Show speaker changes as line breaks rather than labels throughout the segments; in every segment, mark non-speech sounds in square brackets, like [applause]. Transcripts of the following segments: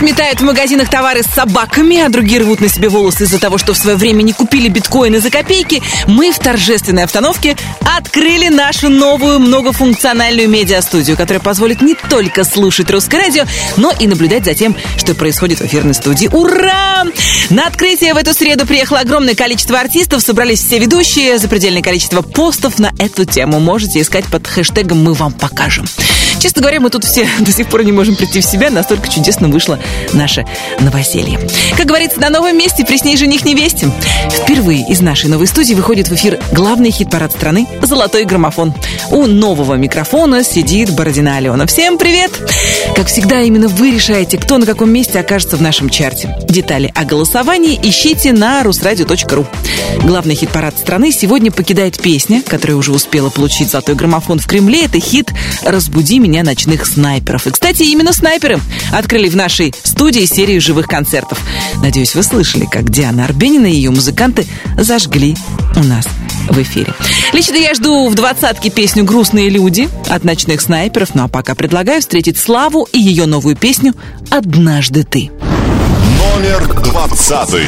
сметают в магазинах товары с собаками, а другие рвут на себе волосы из-за того, что в свое время не купили биткоины за копейки, мы в торжественной обстановке открыли нашу новую многофункциональную медиа-студию, которая позволит не только слушать русское радио, но и наблюдать за тем, что происходит в эфирной студии. Ура! На открытие в эту среду приехало огромное количество артистов, собрались все ведущие, запредельное количество постов на эту тему. Можете искать под хэштегом «Мы вам покажем». Честно говоря, мы тут все [laughs] до сих пор не можем прийти в себя, настолько чудесно вышло наше новоселье. Как говорится, на новом месте присней жених невесте. Впервые из нашей новой студии выходит в эфир главный хит-парад страны «Золотой граммофон». У нового микрофона сидит Бородина Алена. Всем привет! Как всегда, именно вы решаете, кто на каком месте окажется в нашем чарте. Детали о голосовании ищите на русрадио.ру. Главный хит-парад страны сегодня покидает песня, которая уже успела получить золотой граммофон в Кремле. Это хит «Разбуди меня ночных снайперов». И, кстати, именно снайперы открыли в нашей студии серию живых концертов. Надеюсь, вы слышали, как Диана Арбенина и ее музыканты зажгли у нас в эфире. Лично я жду в двадцатке песню «Грустные люди» от ночных снайперов, ну а пока предлагаю встретить Славу и ее новую песню «Однажды ты».
Номер двадцатый.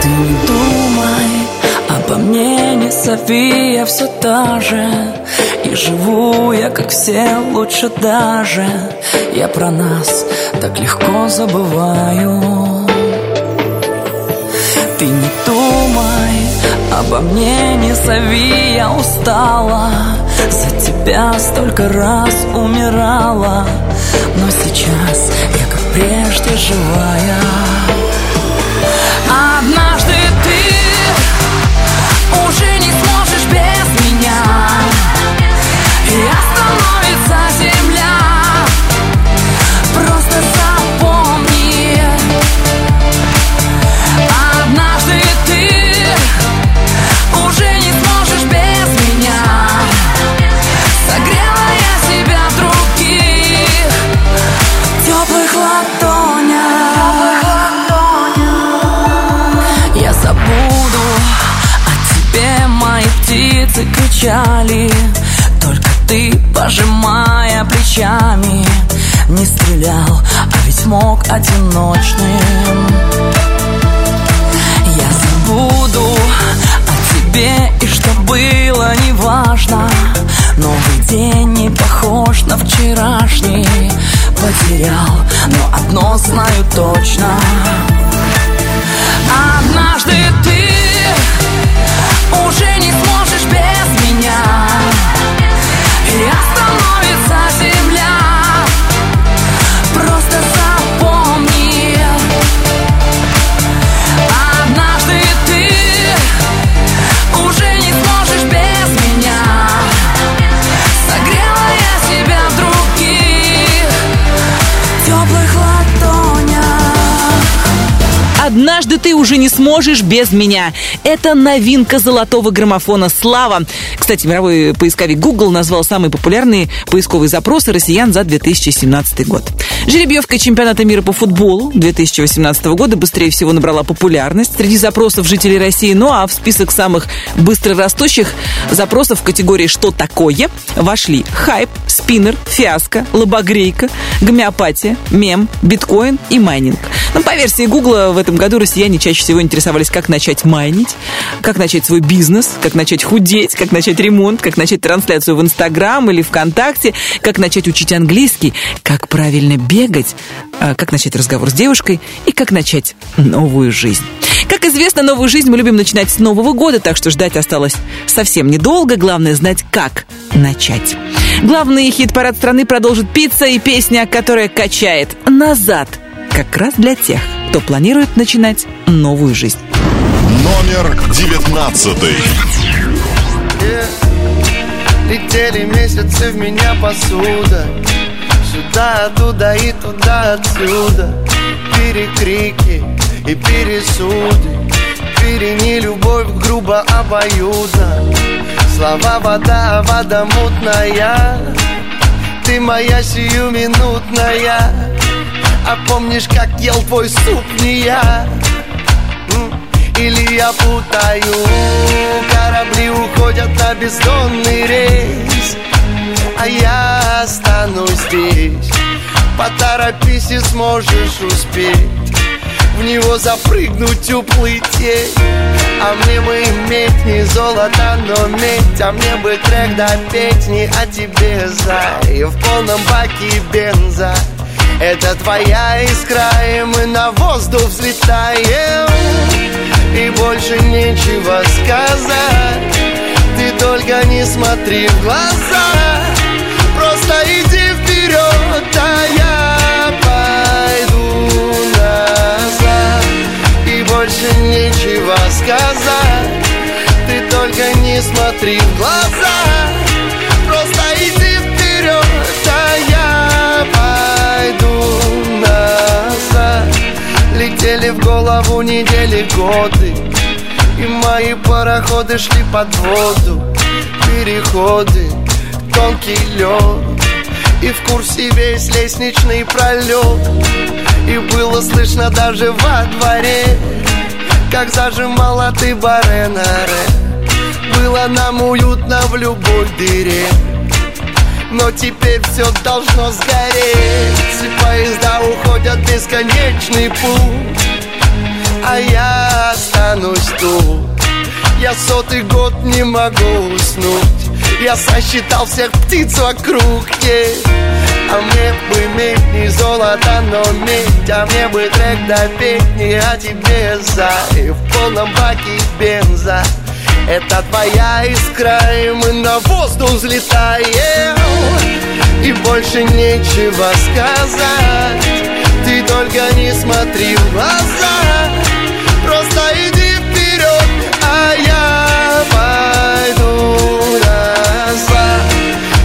Ты не думай обо мне, не зови, я все та же И живу я, как все, лучше даже Я про нас так легко забываю Ты не обо мне, не зови, я устала. За тебя столько раз умирала. Но сейчас я, как прежде, живая. Однажды кричали Только ты, пожимая плечами Не стрелял, а ведь мог одиночным. Я забуду о тебе и что было неважно Новый день не похож на вчерашний. Потерял, но одно знаю точно Однажды ты уже не сможешь без меня.
Это новинка золотого граммофона «Слава». Кстати, мировой поисковик Google назвал самые популярные поисковые запросы россиян за 2017 год. Жеребьевка чемпионата мира по футболу 2018 года быстрее всего набрала популярность среди запросов жителей России. Ну а в список самых быстрорастущих запросов в категории «Что такое?» вошли хайп, спиннер, фиаско, лобогрейка, гомеопатия, мем, биткоин и майнинг. Ну, по версии Гугла, в этом году россияне чаще всего интересовались, как начать майнить, как начать свой бизнес, как начать худеть, как начать ремонт, как начать трансляцию в Инстаграм или ВКонтакте, как начать учить английский, как правильно бегать, а, как начать разговор с девушкой и как начать новую жизнь. Как известно, новую жизнь мы любим начинать с Нового года, так что ждать осталось совсем недолго. Главное знать, как начать. Главный хит-парад страны продолжит пицца и песня, которая качает назад. Как раз для тех, кто планирует начинать новую жизнь.
Номер девятнадцатый.
Летели месяцы в меня посуда? Сюда, оттуда и туда, отсюда. Перекрики и пересуды. Перени любовь грубо обоюдно. Слова вода, а вода мутная. Ты моя сиюминутная А помнишь, как ел твой суп не я? Или я путаю? Корабли уходят на бездонный рейс А я останусь здесь. Поторопись и сможешь успеть. В него запрыгнуть, уплыть А мне бы иметь не золото, но медь. А мне бы трек допеть не о тебе, зай. В полном баке бенза это твоя искра, и мы на воздух взлетаем. И больше нечего сказать. Ты только не смотри в глаза. Просто иди вперед, а я пойду назад. И больше нечего сказать. Ты только не смотри в глаза Летели в голову недели годы. И мои пароходы шли под воду. Переходы, тонкий лед. И в курсе весь лестничный пролет. И было слышно даже во дворе Как зажимала ты баренаре Было нам уютно в любой дыре. Но теперь все должно сгореть. В бесконечный путь А я останусь тут. Я сотый год не могу уснуть. Я сосчитал всех птиц вокруг yeah. А мне бы иметь не золото, но медь. А мне бы трек допеть не о тебе, зай В полном баке бенза. Это твоя искра, и мы на воздух взлетаем. И больше нечего сказать только не смотри в глаза. Просто иди вперед, а я пойду назад.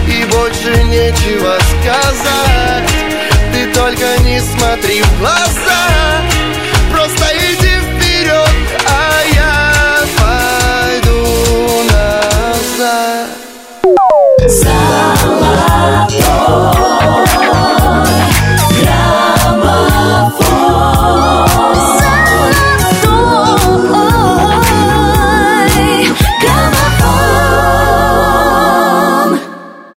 И больше нечего сказать. Ты только не смотри в глаза